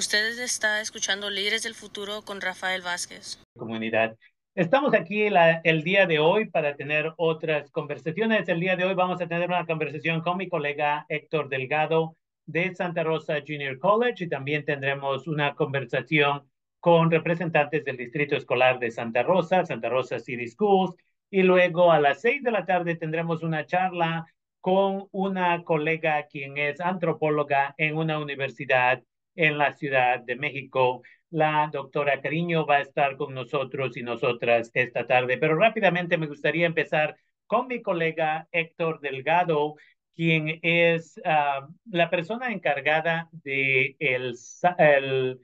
Ustedes está escuchando Líderes del Futuro con Rafael Vázquez. Comunidad. Estamos aquí la, el día de hoy para tener otras conversaciones. El día de hoy vamos a tener una conversación con mi colega Héctor Delgado de Santa Rosa Junior College y también tendremos una conversación con representantes del Distrito Escolar de Santa Rosa, Santa Rosa City Schools, y luego a las seis de la tarde tendremos una charla con una colega quien es antropóloga en una universidad en la Ciudad de México. La doctora Cariño va a estar con nosotros y nosotras esta tarde, pero rápidamente me gustaría empezar con mi colega Héctor Delgado, quien es uh, la persona encargada de el, el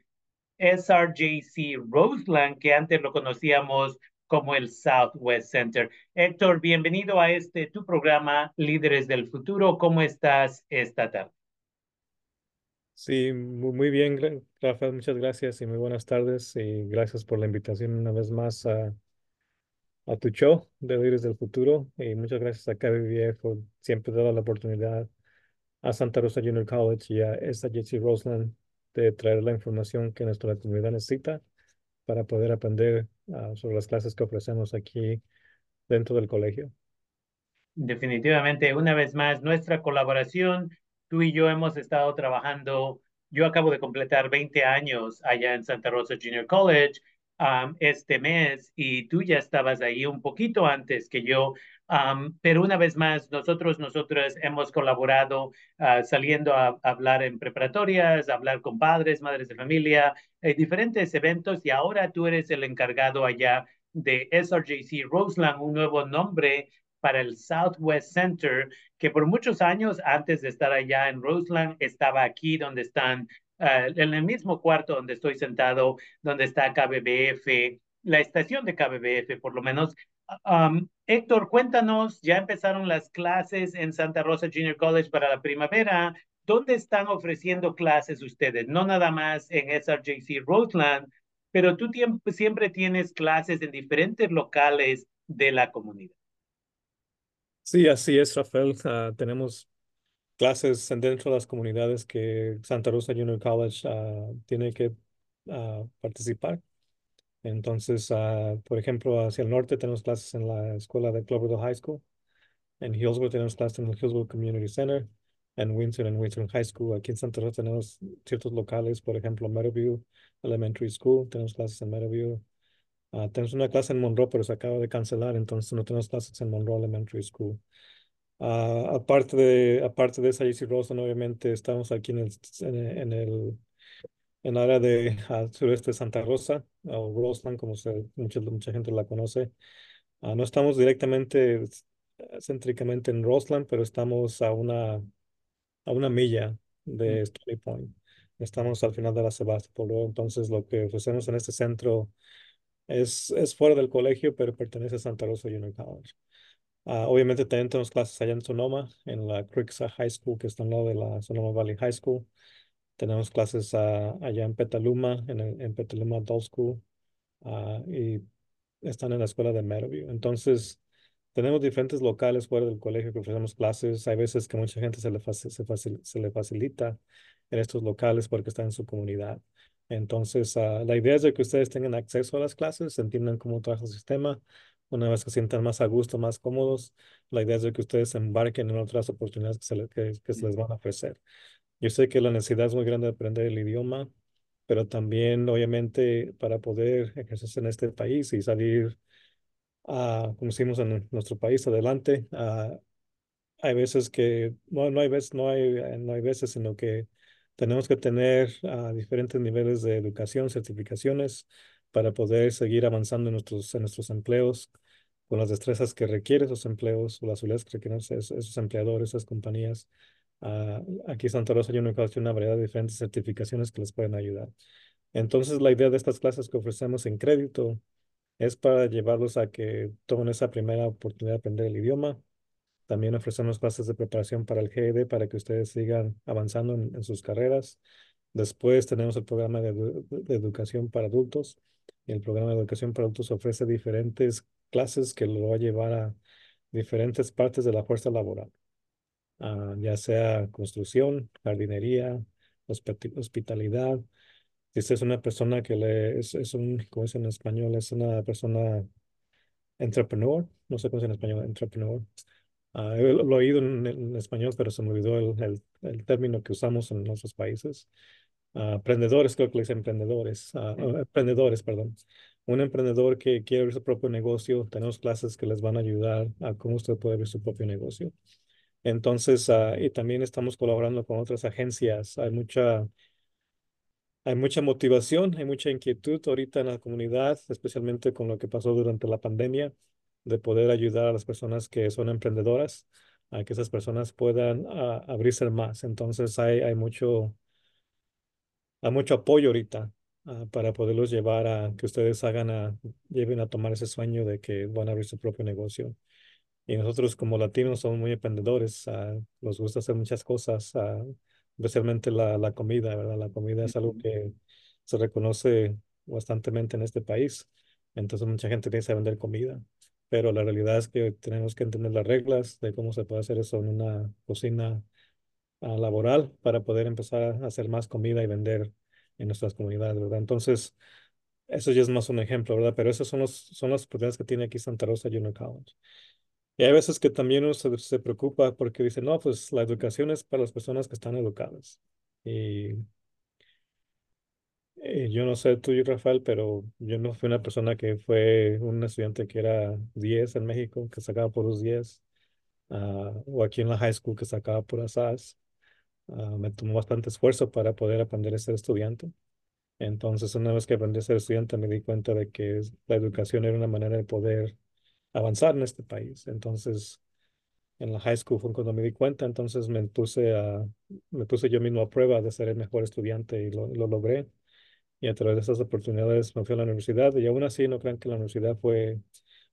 SRJC Roseland, que antes lo conocíamos como el Southwest Center. Héctor, bienvenido a este tu programa Líderes del Futuro. ¿Cómo estás esta tarde? Sí, muy bien, Rafael, muchas gracias y muy buenas tardes y gracias por la invitación una vez más a, tu show de Líderes del Futuro y muchas gracias a KBBF por siempre dar la oportunidad a Santa Rosa Junior College y a esta JC Roseland de traer la información que nuestra comunidad necesita para poder aprender uh, sobre las clases que ofrecemos aquí dentro del colegio. Definitivamente, una vez más, nuestra colaboración, tú y yo hemos estado trabajando, yo acabo de completar 20 años allá en Santa Rosa Junior College um, este mes y tú ya estabas ahí un poquito antes que yo Um, pero una vez más, nosotros, nosotras hemos colaborado uh, saliendo a, hablar en preparatorias, hablar con padres, madres de familia, eh, diferentes eventos y ahora tú eres el encargado allá de SRJC Roseland, un nuevo nombre para el Southwest Center, que por muchos años antes de estar allá en Roseland estaba aquí donde están, uh, en el mismo cuarto donde estoy sentado, donde está KBBF, la estación de KBBF por lo menos, Um, Héctor, cuéntanos, ya empezaron las clases en Santa Rosa Junior College para la primavera. ¿Dónde están ofreciendo clases ustedes? No nada más en SRJC Roseland, pero tú siempre tienes clases en diferentes locales de la comunidad. Sí, así es, Rafael. Uh, tenemos clases dentro de las comunidades que Santa Rosa Junior College uh, tiene que uh, participar. Entonces, por ejemplo, hacia el norte tenemos clases en la escuela de Cloverdale High School. En Hillsborough tenemos clases en el Hillsborough Community Center. En Windsor, en Windsor High School. Aquí en Santa Rosa tenemos ciertos locales, por ejemplo, Meadowview Elementary School. Tenemos clases en Meadowview. Uh, tenemos una clase en Monroe, pero se acaba de cancelar, entonces no tenemos clases en Monroe Elementary School. Uh, aparte de aparte de esa JC Rosen, obviamente estamos aquí en el, en, en el en el área de al sureste de Santa Rosa, o Roseland, como se, mucha, mucha gente la conoce. Uh, no estamos directamente, céntricamente en Roseland, pero estamos a una, a una milla de Stony Point. Estamos al final de la Sebastopol. Entonces, lo que ofrecemos en este centro es, es fuera del colegio, pero pertenece a Santa Rosa Junior College. Uh, obviamente tenemos clases allá en Sonoma, en la Creekside High School, que está al lado de la Sonoma Valley High School. Tenemos clases uh, allá en Petaluma, en, en Petaluma Adult School, uh, y están en la escuela de Meadowview. Entonces, tenemos diferentes locales fuera del colegio que ofrecemos clases. Hay veces que mucha gente se le, se, le facilita en estos locales porque están en su comunidad. Entonces, uh, la idea es de que ustedes tengan acceso a las clases, entiendan cómo trabaja el sistema. Una vez que se sientan más a gusto, más cómodos, la idea es de que ustedes embarquen en otras oportunidades que se, le, que, se les van a ofrecer. Yo sé que la necesidad es muy grande de aprender el idioma, pero también, obviamente, para poder ejercerse en este país y salir, a, como decimos en nuestro país, adelante, a, hay veces que, no, no hay veces, no hay, no hay veces, sino que tenemos que tener a, diferentes niveles de educación, certificaciones, para poder seguir avanzando en nuestros, en nuestros empleos con las destrezas que requieren esos empleos o las habilidades que requieren esos, esos empleadores, esas compañías Uh, aquí Santa Rosa yo tiene una variedad de diferentes certificaciones que les pueden ayudar. Entonces, la idea de estas clases que ofrecemos en crédito es para llevarlos a que tomen esa primera oportunidad de aprender el idioma. También ofrecemos clases de preparación para el GED para que ustedes sigan avanzando en, en sus carreras. Después tenemos el programa de, de, educación para adultos. Y el programa de educación para adultos ofrece diferentes clases que lo va a llevar a diferentes partes de la fuerza laboral. Uh, ya sea construcción, jardinería, hospitalidad, Si usted es una persona que le, es, es un, ¿cómo es en español? Es una persona entrepreneur, no sé cómo es en español, entrepreneur. Ah, lo he oído en, en, español, pero se me olvidó el, el, el término que usamos en nuestros países. Uh, emprendedores, creo que le dicen emprendedores, uh, emprendedores, perdón. Un emprendedor que quiere abrir su propio negocio, tenemos clases que les van a ayudar a cómo usted puede abrir su propio negocio. Entonces, uh, y también estamos colaborando con otras agencias. Hay mucha, hay mucha motivación, hay mucha inquietud ahorita en la comunidad, especialmente con lo que pasó durante la pandemia, de poder ayudar a las personas que son emprendedoras, a que esas personas puedan abrirse más. Entonces, hay, hay mucho hay mucho apoyo ahorita uh, para poderlos llevar a que ustedes hagan a, lleven a tomar ese sueño de que van a abrir su propio negocio. Y nosotros como latinos somos muy emprendedores, uh, nos gusta hacer muchas cosas, uh, especialmente la, la comida, ¿verdad? La comida es algo que se reconoce bastantemente en este país. Entonces mucha gente piensa vender comida, pero la realidad es que tenemos que entender las reglas de cómo se puede hacer eso en una cocina laboral para poder empezar a hacer más comida y vender en nuestras comunidades, ¿verdad? Entonces, eso ya es más un ejemplo, ¿verdad? Pero esos son los, son las oportunidades que tiene aquí Santa Rosa Junior College. Y hay veces que también uno se, se, preocupa porque dice, no, pues la educación es para las personas que están educadas. Y, y yo no sé tú y Rafael, pero yo no fui una persona que fue un estudiante que era 10 en México, que sacaba por los 10, uh, o aquí en la high school que sacaba por asas. Uh, me tomó bastante esfuerzo para poder aprender a ser estudiante. Entonces, una vez que aprendí a ser estudiante, me di cuenta de que la educación era una manera de poder avanzar en este país. Entonces, en la high school fue cuando me di cuenta, entonces me puse, a, me puse yo mismo a prueba de ser el mejor estudiante y lo, lo logré. Y a través de esas oportunidades me fui a la universidad y aún así no crean que la universidad fue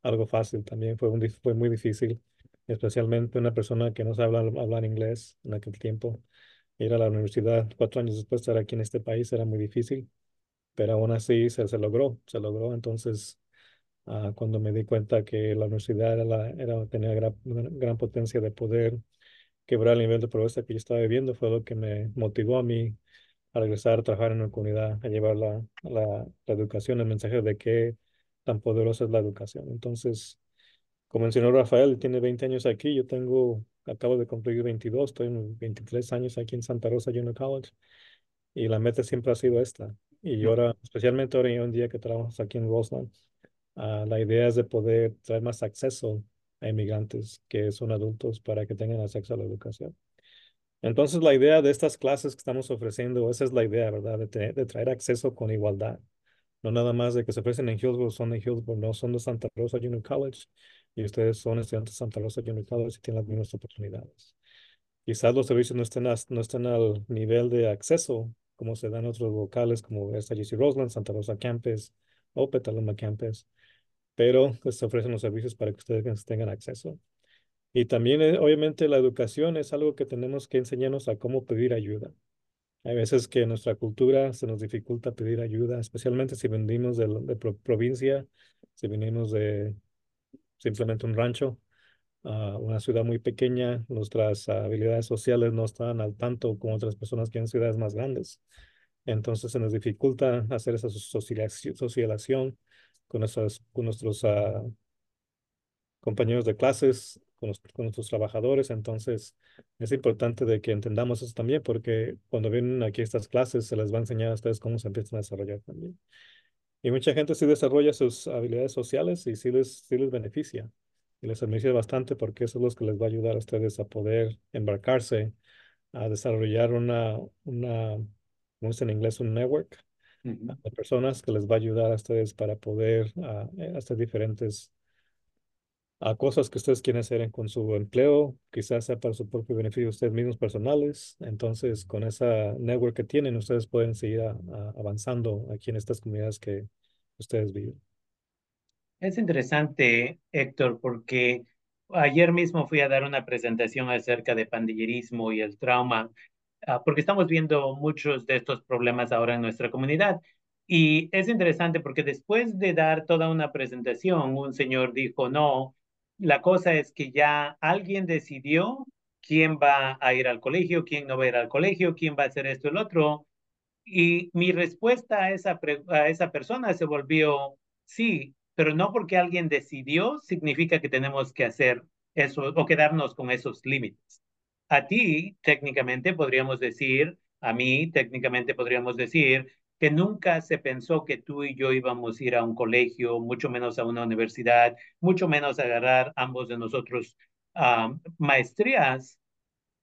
algo fácil, también fue, un, fue muy difícil, especialmente una persona que no sabe hablar, hablar inglés en aquel tiempo ir a la universidad cuatro años después de estar aquí en este país era muy difícil, pero aún así se, se logró, se logró. Entonces, uh, cuando me di cuenta que la universidad era, la, era tenía gran, gran potencia de poder quebrar el nivel de pobreza que yo estaba viviendo, fue lo que me motivó a mí a regresar a trabajar en la comunidad, a llevar la, la, la educación, el mensaje de qué tan poderosa es la educación. Entonces, como mencionó Rafael, tiene 20 años aquí, yo tengo acabo de cumplir 22, estoy en 23 años aquí en Santa Rosa Junior College y la meta siempre ha sido esta. Y ahora, especialmente ahora en un día que trabajamos aquí en Roseland, uh, la idea es de poder traer más acceso a inmigrantes que son adultos para que tengan acceso a la educación. Entonces, la idea de estas clases que estamos ofreciendo, esa es la idea, ¿verdad? De, traer acceso con igualdad. No nada más de que se ofrecen en Hillsborough, son de Hillsborough, no son de Santa Rosa Junior College y ustedes son estudiantes de Santa Rosa Junior College y tienen las mismas oportunidades. Quizás los servicios no estén, al nivel de acceso como se dan otros locales como SGC Roseland, Santa Rosa Campus o Petaluma Campus, pero pues, se ofrecen los servicios para que ustedes tengan acceso. Y también, eh, obviamente, la educación es algo que tenemos que enseñarnos a cómo pedir ayuda. Hay veces que en nuestra cultura se nos dificulta pedir ayuda, especialmente si venimos de, provincia, si venimos de simplemente un rancho, uh, una ciudad muy pequeña, nuestras habilidades sociales no están al tanto como otras personas que en ciudades más grandes. Entonces se nos dificulta hacer esa socialización con, nuestros, con nuestros uh, compañeros de clases, con, los, con, nuestros trabajadores. Entonces es importante de que entendamos eso también, porque cuando vienen aquí estas clases se les va a enseñar a ustedes cómo se empiezan a desarrollar también. Y mucha gente sí desarrolla sus habilidades sociales y sí les, sí les beneficia. Y les beneficia bastante porque eso es lo que les va a ayudar a ustedes a poder embarcarse, a desarrollar una, una como dice en inglés, un network uh -huh. de personas que les va a ayudar a ustedes para poder uh, hacer diferentes a cosas que ustedes quieren hacer con su empleo, quizás sea para su propio beneficio ustedes mismos personales. Entonces, con esa network que tienen, ustedes pueden seguir a, a avanzando aquí en estas comunidades que ustedes viven. Es interesante, Héctor, porque ayer mismo fui a dar una presentación acerca de pandillerismo y el trauma, uh, porque estamos viendo muchos de estos problemas ahora en nuestra comunidad. Y es interesante porque después de dar toda una presentación, un señor dijo, no, la cosa es que ya alguien decidió quién va a ir al colegio, quién no va a ir al colegio, quién va a hacer esto el otro. Y mi respuesta a esa, a esa persona se volvió, sí, pero no porque alguien decidió significa que tenemos que hacer eso o quedarnos con esos límites. A ti, técnicamente, podríamos decir, a mí, técnicamente, podríamos decir que nunca se pensó que tú y yo íbamos a ir a un colegio, mucho menos a una universidad, mucho menos a agarrar ambos de nosotros uh, maestrías,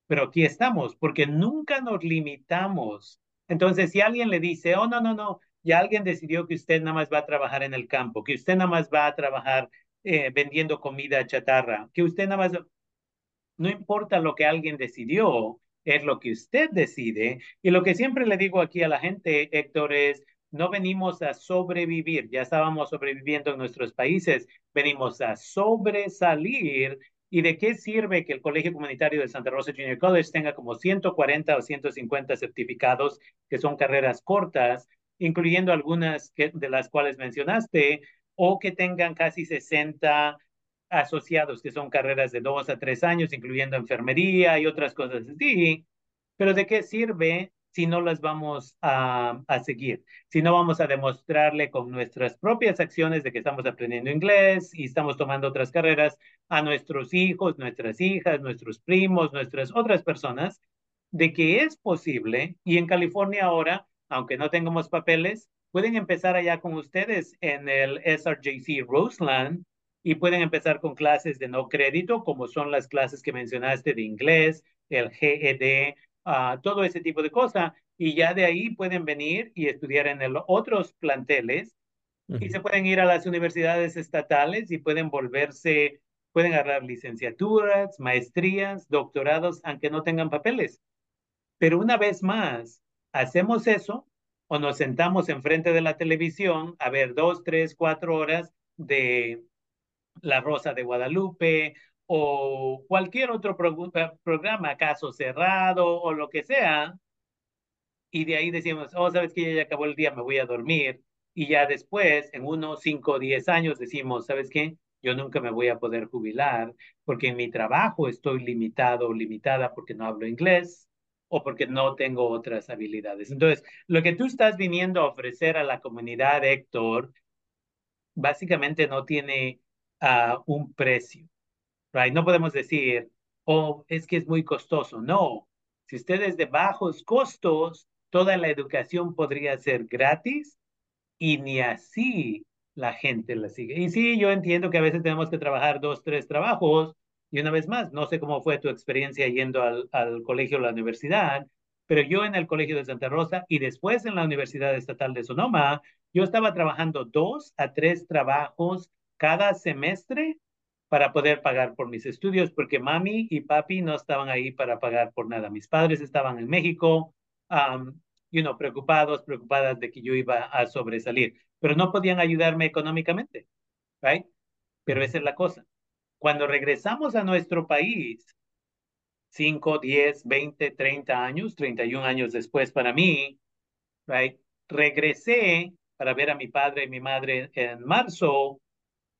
pero aquí estamos, porque nunca nos limitamos. Entonces, si alguien le dice, oh, no, no, no, ya alguien decidió que usted nada más va a trabajar en el campo, que usted nada más va a trabajar eh, vendiendo comida chatarra, que usted nada más, no importa lo que alguien decidió, es lo que usted decide. Y lo que siempre le digo aquí a la gente, Héctor, es, no venimos a sobrevivir, ya estábamos sobreviviendo en nuestros países, venimos a sobresalir ¿Y de qué sirve que el Colegio Comunitario de Santa Rosa Junior College tenga como 140 o 150 certificados que son carreras cortas, incluyendo algunas de las cuales mencionaste, o que tengan casi 60 asociados que son carreras de dos a tres años, incluyendo enfermería y otras cosas así? Pero ¿de qué sirve si no las vamos a, a, seguir, si no vamos a demostrarle con nuestras propias acciones de que estamos aprendiendo inglés y estamos tomando otras carreras a nuestros hijos, nuestras hijas, nuestros primos, nuestras otras personas, de que es posible y en California ahora, aunque no tengamos papeles, pueden empezar allá con ustedes en el SRJC Roseland y pueden empezar con clases de no crédito, como son las clases que mencionaste de inglés, el GED, todo ese tipo de cosas. Y ya de ahí pueden venir y estudiar en el, otros planteles y se pueden ir a las universidades estatales y pueden volverse, pueden agarrar licenciaturas, maestrías, doctorados, aunque no tengan papeles. Pero una vez más, hacemos eso o nos sentamos enfrente de la televisión a ver dos, tres, cuatro horas de La Rosa de Guadalupe o cualquier otro eh, programa, caso cerrado o lo que sea, y de ahí decimos, oh, sabes que ya acabó el día, me voy a dormir, y ya después, en unos 5 o 10 años, decimos, ¿sabes qué? Yo nunca me voy a poder jubilar porque en mi trabajo estoy limitado o limitada porque no hablo inglés o porque no tengo otras habilidades. Entonces, lo que tú estás viniendo a ofrecer a la comunidad, Héctor, básicamente no tiene uh, un precio. No podemos decir, oh, es que es muy costoso. No, si ustedes de bajos costos, toda la educación podría ser gratis y ni así la gente la sigue. Y sí, yo entiendo que a veces tenemos que trabajar dos, tres trabajos. Y una vez más, no sé cómo fue tu experiencia yendo al, al colegio o la universidad, pero yo en el colegio de Santa Rosa y después en la Universidad Estatal de Sonoma, yo estaba trabajando dos a tres trabajos cada semestre para poder pagar por mis estudios, porque mami y papi no estaban ahí para pagar por nada. Mis padres estaban en México, um, you know, preocupados, preocupadas de que yo iba a sobresalir, pero no podían ayudarme económicamente, right? Pero esa es la cosa. Cuando regresamos a nuestro país, 5, 10, 20, 30 años, 31 años después para mí, right? Regresé para ver a mi padre y mi madre en marzo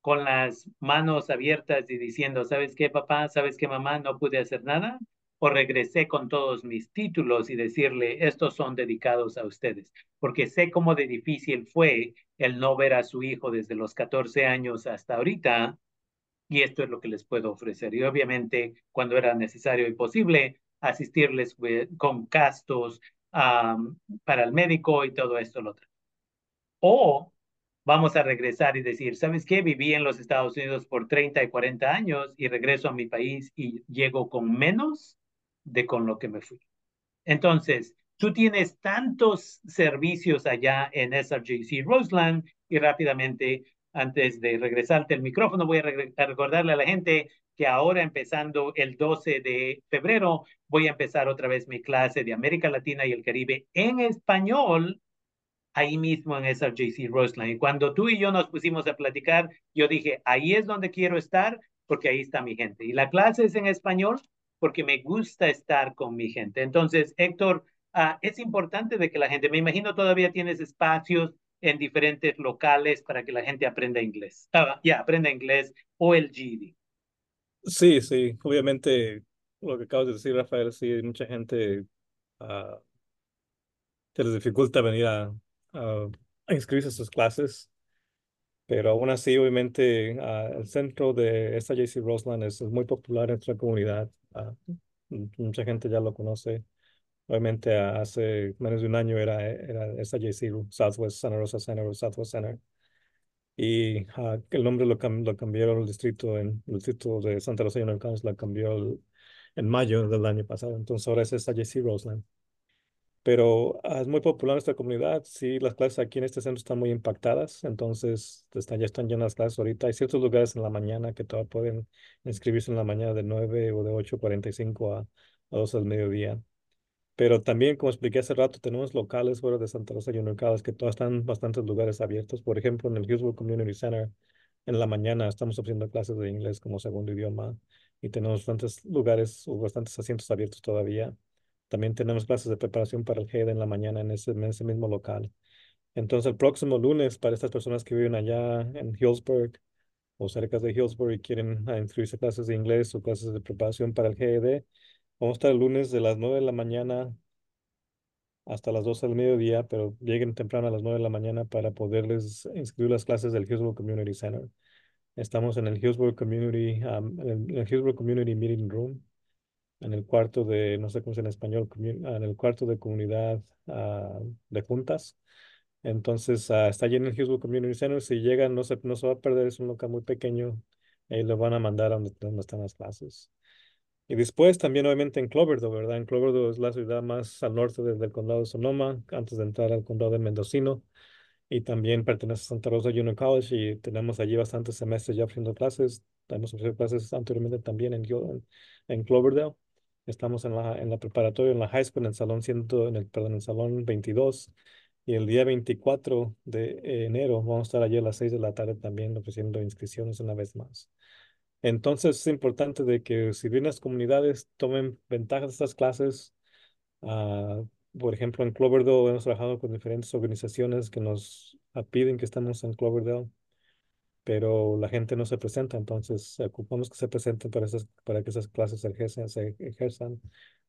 con las manos abiertas y diciendo, ¿sabes qué, papá? ¿Sabes qué, mamá? No pude hacer nada. O regresé con todos mis títulos y decirle, estos son dedicados a ustedes, porque sé cómo de difícil fue el no ver a su hijo desde los 14 años hasta ahorita, y esto es lo que les puedo ofrecer. Y obviamente, cuando era necesario y posible, asistirles con gastos para el médico y todo esto, lo otro. O vamos a regresar y decir, ¿sabes qué? Viví en los Estados Unidos por 30 y 40 años y regreso a mi país y llego con menos de con lo que me fui. Entonces, tú tienes tantos servicios allá en SRJC Roseland y rápidamente, antes de regresarte el micrófono, voy a, recordarle a la gente que ahora empezando el 12 de febrero, voy a empezar otra vez mi clase de América Latina y el Caribe en español ahí mismo en SRJC Roseland. Y cuando tú y yo nos pusimos a platicar, yo dije, ahí es donde quiero estar porque ahí está mi gente. Y la clase es en español porque me gusta estar con mi gente. Entonces, Héctor, uh, es importante de que la gente, me imagino todavía tienes espacios en diferentes locales para que la gente aprenda inglés. Uh, ya, aprenda inglés o el GED. Sí, sí, obviamente lo que acabas de decir, Rafael, sí, mucha gente uh, se les dificulta venir a, a, a inscribirse a sus clases. Pero aún así, obviamente, ah, el centro de esta JC Roseland es, es muy popular en nuestra comunidad. Ah, mucha gente ya lo conoce. Obviamente, ah, hace menos de un año era, era esta JC Southwest Santa Rosa Center o Southwest Center. Y ah, el nombre lo, cam- lo cambiaron el distrito, en, el distrito de Santa Rosa Union College lo cambió el- en mayo del año pasado. Entonces ahora es esta JC Roseland. Pero ah, es muy popular en esta comunidad. Sí, las clases aquí en este centro están muy impactadas. Entonces están, ya están llenas las clases ahorita. Hay ciertos lugares en la mañana que todavía pueden inscribirse en la mañana de 9 o de 8.45 a, a 2 del mediodía. Pero también, como expliqué hace rato, tenemos locales fuera de Santa Rosa Junior College que todavía están bastantes lugares abiertos. Por ejemplo, en el Hillsborough Community Center, en la mañana estamos ofreciendo clases de inglés como segundo idioma y tenemos bastantes lugares o bastantes asientos abiertos todavía. También tenemos clases de preparación para el GED en la mañana en ese, mismo local. Entonces, el próximo lunes, para estas personas que viven allá en Hillsburg o cerca de Hillsborough y quieren ah, inscribirse clases de inglés o clases de preparación para el GED, vamos a estar el lunes de las 9 de la mañana hasta las 12 del mediodía, pero lleguen temprano a las 9 de la mañana para poderles inscribir las clases del Hillsborough Community Center. Estamos en el Hillsborough Community, en el, Community Meeting Room, en el cuarto de, no sé cómo es en español, en el cuarto de comunidad ah, de juntas. Entonces, ah, está allí en el Hillsborough Community Center. Si llegan, no se, no se va a perder, es un local muy pequeño. Ahí lo van a mandar a donde, donde están las clases. Y después también obviamente en Cloverdale, ¿verdad? En Cloverdale es la ciudad más al norte del, del condado de Sonoma, antes de entrar al condado de Mendocino. Y también pertenece a Santa Rosa Junior College y tenemos allí bastantes semestres ya ofreciendo clases. Hemos ofrecido clases anteriormente también en, en, en Cloverdale. Estamos en la, en la preparatoria, en la high school, en el salón 100, en el, perdón, en el salón 22. Y el día 24 de enero vamos a estar allí a las 6 de la tarde también ofreciendo inscripciones una vez más. Entonces es importante de que si bien las comunidades tomen ventaja de estas clases, ah, por ejemplo, en Cloverdale hemos trabajado con diferentes organizaciones que nos piden que estemos en Cloverdale, pero la gente no se presenta, entonces ocupamos que se presenten para, esas, para que esas clases se ejerzan, se ejerzan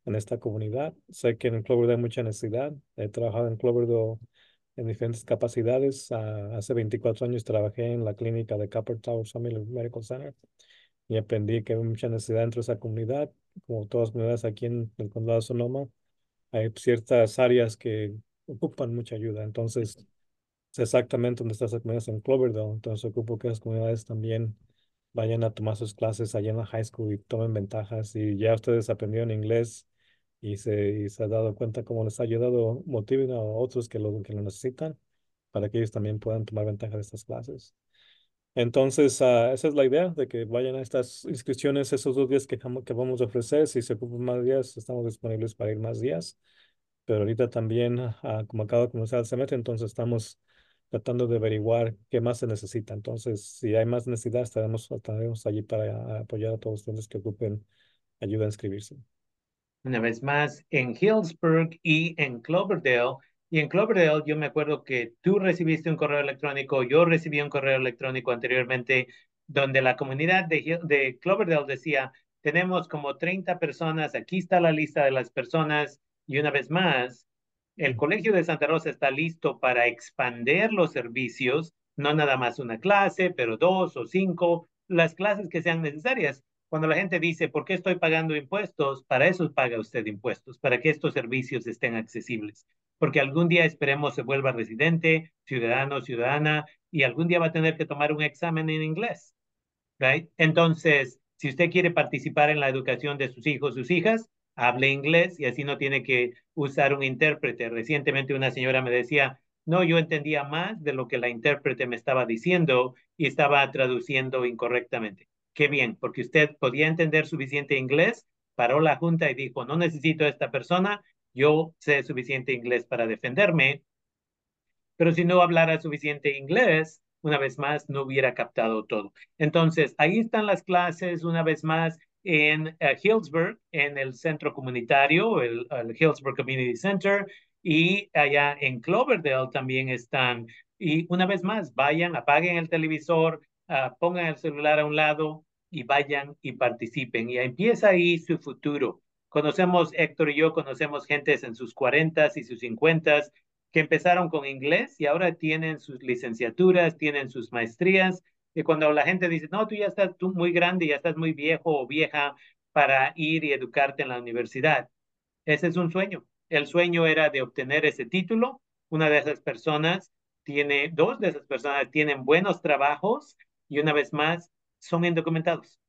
en esta comunidad. Sé que en Cloverdale hay mucha necesidad. He trabajado en Cloverdale en diferentes capacidades. Ah, hace 24 años trabajé en la clínica de Copper Tower Family Medical Center y aprendí que hay mucha necesidad dentro de esa comunidad, como todas las comunidades aquí en el condado de Sonoma. Hay ciertas áreas que ocupan mucha ayuda. Entonces, es exactamente donde está esa comunidad en Cloverdale. Entonces, ocupo que las comunidades también vayan a tomar sus clases allá en la high school y tomen ventajas. Y ya ustedes aprendieron inglés y se, y se han dado cuenta cómo les ha ayudado, motiven a otros que lo, que lo necesitan para que ellos también puedan tomar ventaja de estas clases. Entonces, ah, esa es la idea, de que vayan a estas inscripciones esos dos días que, que vamos a ofrecer. Si se ocupan más días, estamos disponibles para ir más días. Pero ahorita también, ah, como acaba de comenzar el semestre, entonces estamos tratando de averiguar qué más se necesita. Entonces, si hay más necesidad, estaremos, estaremos allí para apoyar a todos ustedes que ocupen ayuda a inscribirse. una vez más en Hillsburg y en Cloverdale. Y en Cloverdale yo me acuerdo que tú recibiste un correo electrónico, yo recibí un correo electrónico anteriormente donde la comunidad de, de Cloverdale decía, tenemos como 30 personas, aquí está la lista de las personas y una vez más, el Colegio de Santa Rosa está listo para expandir los servicios, no nada más una clase, pero dos o cinco, las clases que sean necesarias. Cuando la gente dice, ¿por qué estoy pagando impuestos? Para eso paga usted impuestos, para que estos servicios estén accesibles. Porque algún día esperemos se vuelva residente, ciudadano, ciudadana, y algún día va a tener que tomar un examen en inglés. Entonces, si usted quiere participar en la educación de sus hijos, sus hijas, hable inglés y así no tiene que usar un intérprete. Recientemente una señora me decía, no, yo entendía más de lo que la intérprete me estaba diciendo y estaba traduciendo incorrectamente. Qué bien, porque usted podía entender suficiente inglés, paró la junta y dijo, no necesito a esta persona, yo sé suficiente inglés para defenderme, pero si no hablara suficiente inglés, una vez más, no hubiera captado todo. Entonces, ahí están las clases, una vez más, en uh, Hillsburg, en el centro comunitario, el, el, Hillsburg Community Center, y allá en Cloverdale también están. Y una vez más, vayan, apaguen el televisor, uh, pongan el celular a un lado y vayan y participen. Y empieza ahí su futuro. Conocemos, Héctor y yo conocemos gentes en sus cuarentas y sus cincuentas que empezaron con inglés y ahora tienen sus licenciaturas, tienen sus maestrías. Y cuando la gente dice, no, tú ya estás tú muy grande, ya estás muy viejo o vieja para ir y educarte en la universidad. Ese es un sueño. El sueño era de obtener ese título. Una de esas personas tiene, dos de esas personas tienen buenos trabajos y una vez más son indocumentados.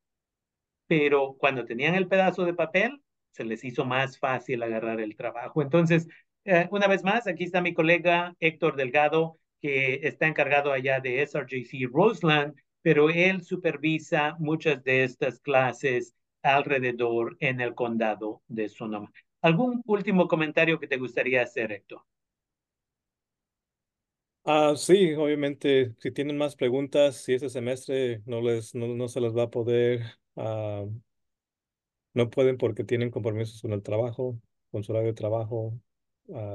Pero cuando tenían el pedazo de papel, se les hizo más fácil agarrar el trabajo. Entonces, eh, una vez más, aquí está mi colega Héctor Delgado, que está encargado allá de SRJC Roseland, pero él supervisa muchas de estas clases alrededor en el condado de Sonoma. ¿Algún último comentario que te gustaría hacer, Héctor? Ah, sí, obviamente, si tienen más preguntas, si este semestre no les, no, no se les va a poder, ah, no pueden porque tienen compromisos con el trabajo, con su horario de trabajo,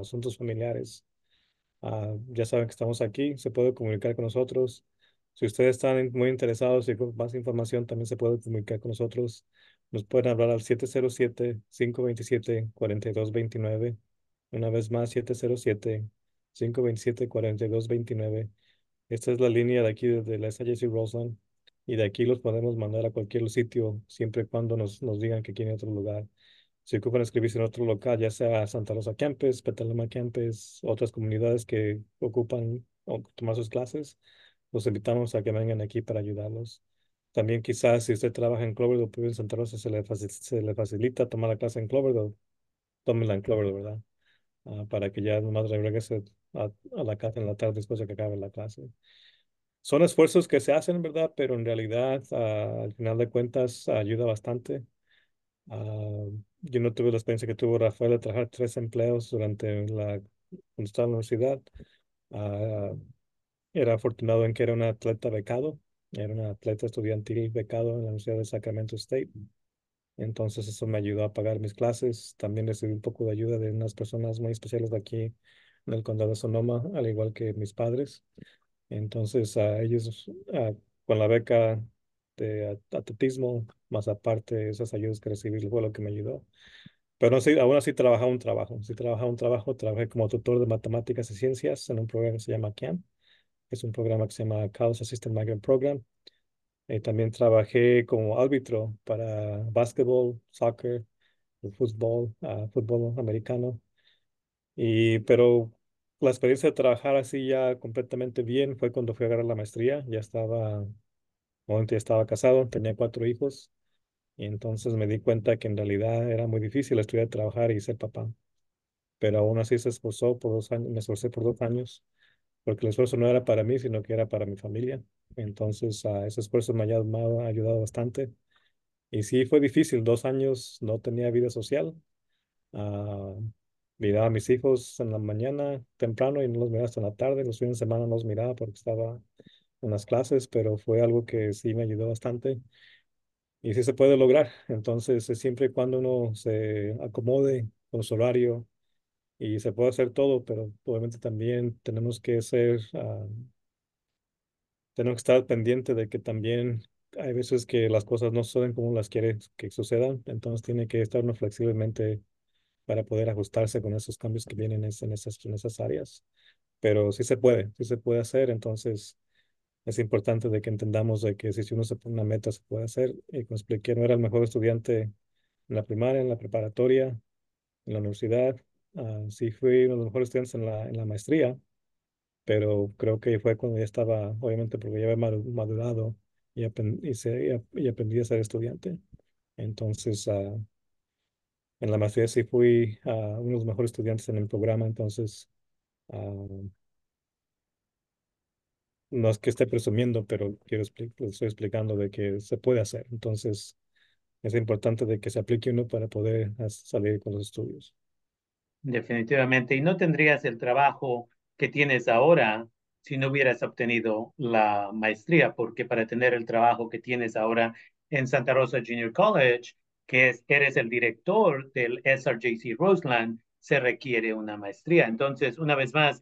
asuntos familiares. Ah, ya saben que estamos aquí, se puede comunicar con nosotros. Si ustedes están muy interesados y con más información, también se puede comunicar con nosotros. Nos pueden hablar al 707-527-4229. Una vez más, 707-527-4229. Esta es la línea de aquí de la SJC Roseland. Y de aquí los podemos mandar a cualquier sitio, siempre y cuando nos, nos digan que quieren otro lugar. Si ocupan escribirse en otro local, ya sea Santa Rosa Campus, Petaluma Campus, otras comunidades que ocupan o tomar sus clases, los invitamos a que vengan aquí para ayudarlos. También quizás si usted trabaja en Cloverdale, en Santa Rosa, se le, se le facilita tomar la clase en Cloverdale, tómela en Cloverdale, ¿verdad? Ah, para que ya nomás regrese a, a, la casa en la tarde después de que acabe la clase. Son esfuerzos que se hacen, ¿verdad? Pero en realidad, ah, al final de cuentas, ayuda bastante. Ah, yo no tuve la experiencia que tuvo Rafael de trabajar tres empleos durante la, cuando estaba en la universidad. Ah, era afortunado en que era un atleta becado, era un atleta estudiantil becado en la Universidad de Sacramento State. Entonces eso me ayudó a pagar mis clases. También recibí un poco de ayuda de unas personas muy especiales de aquí en el condado de Sonoma, al igual que mis padres. Entonces a ellos, con la beca de atletismo, más aparte esas ayudas que recibí fue lo que me ayudó. Pero aún así trabajaba un trabajo. Sí trabajaba un trabajo, trabajé como tutor de matemáticas y ciencias en un programa que se llama CAM. Es un programa que se llama College Assistant Migrant Program. Y también trabajé como árbitro para básquetbol, soccer, fútbol, uh, fútbol americano. Y, pero la experiencia de trabajar así ya completamente bien fue cuando fui a agarrar la maestría. Ya estaba Obviamente ya estaba casado, tenía cuatro hijos y entonces me di cuenta que en realidad era muy difícil estudiar, trabajar y ser papá. Pero aún así se esforzó por dos años, me esforcé por dos años, porque el esfuerzo no era para mí, sino que era para mi familia. Entonces a ese esfuerzo me ha, ayudado bastante. Y sí, fue difícil, dos años no tenía vida social. Uh, miraba a mis hijos en la mañana temprano y no los miraba hasta en la tarde. Los fines de semana no los miraba porque estaba en las clases, pero fue algo que sí me ayudó bastante y sí se puede lograr. Entonces, es siempre y cuando uno se acomode con su horario y se puede hacer todo, pero obviamente también tenemos que ser, ah, tenemos que estar pendiente de que también hay veces que las cosas no suceden como las quiere que sucedan, entonces tiene que estar uno flexiblemente para poder ajustarse con esos cambios que vienen en esas, en esas áreas. Pero sí se puede, sí se puede hacer, entonces es importante de que entendamos de que si uno se pone una meta se puede hacer. Y como expliqué, no era el mejor estudiante en la primaria, en la preparatoria, en la universidad. Ah, sí fui uno de los mejores estudiantes en la, en la maestría, pero creo que fue cuando ya estaba, obviamente porque ya había madurado y, aprendí, y, aprendí a ser estudiante. Entonces, uh, en la maestría sí fui uh, uno de los mejores estudiantes en el programa, entonces no es que esté presumiendo, pero quiero estoy explicando de que se puede hacer. Entonces, es importante de que se aplique uno para poder salir con los estudios. Definitivamente. Y no tendrías el trabajo que tienes ahora si no hubieras obtenido la maestría, porque para tener el trabajo que tienes ahora en Santa Rosa Junior College, que es, eres el director del SRJC Roseland, se requiere una maestría. Entonces, una vez más,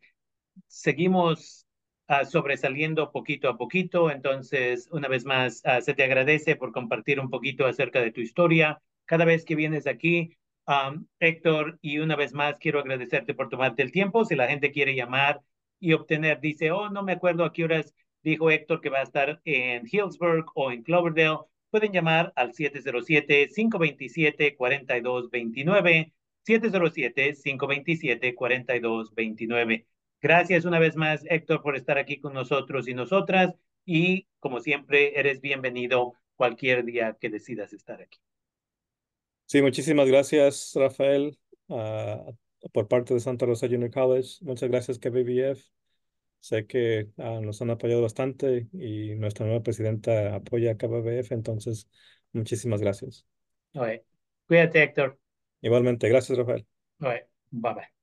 seguimos Ah, sobresaliendo poquito a poquito. Entonces, una vez más, ah, se te agradece por compartir un poquito acerca de tu historia. Cada vez que vienes aquí, Um, Héctor, y una vez más quiero agradecerte por tomarte el tiempo. Si la gente quiere llamar y obtener, dice, oh, no me acuerdo a qué horas dijo Héctor que va a estar en Hillsburg o en Cloverdale, pueden llamar al 707-527-4229, 707-527-4229. Gracias una vez más, Héctor, por estar aquí con nosotros y nosotras. Y como siempre, eres bienvenido cualquier día que decidas estar aquí. Sí, muchísimas gracias, Rafael, por parte de Santa Rosa Junior College. Muchas gracias, KBBF. Sé que ah, nos han apoyado bastante y nuestra nueva presidenta apoya a KBBF, entonces muchísimas gracias. Cuídate, Héctor. Igualmente, gracias, Rafael. Bye bye.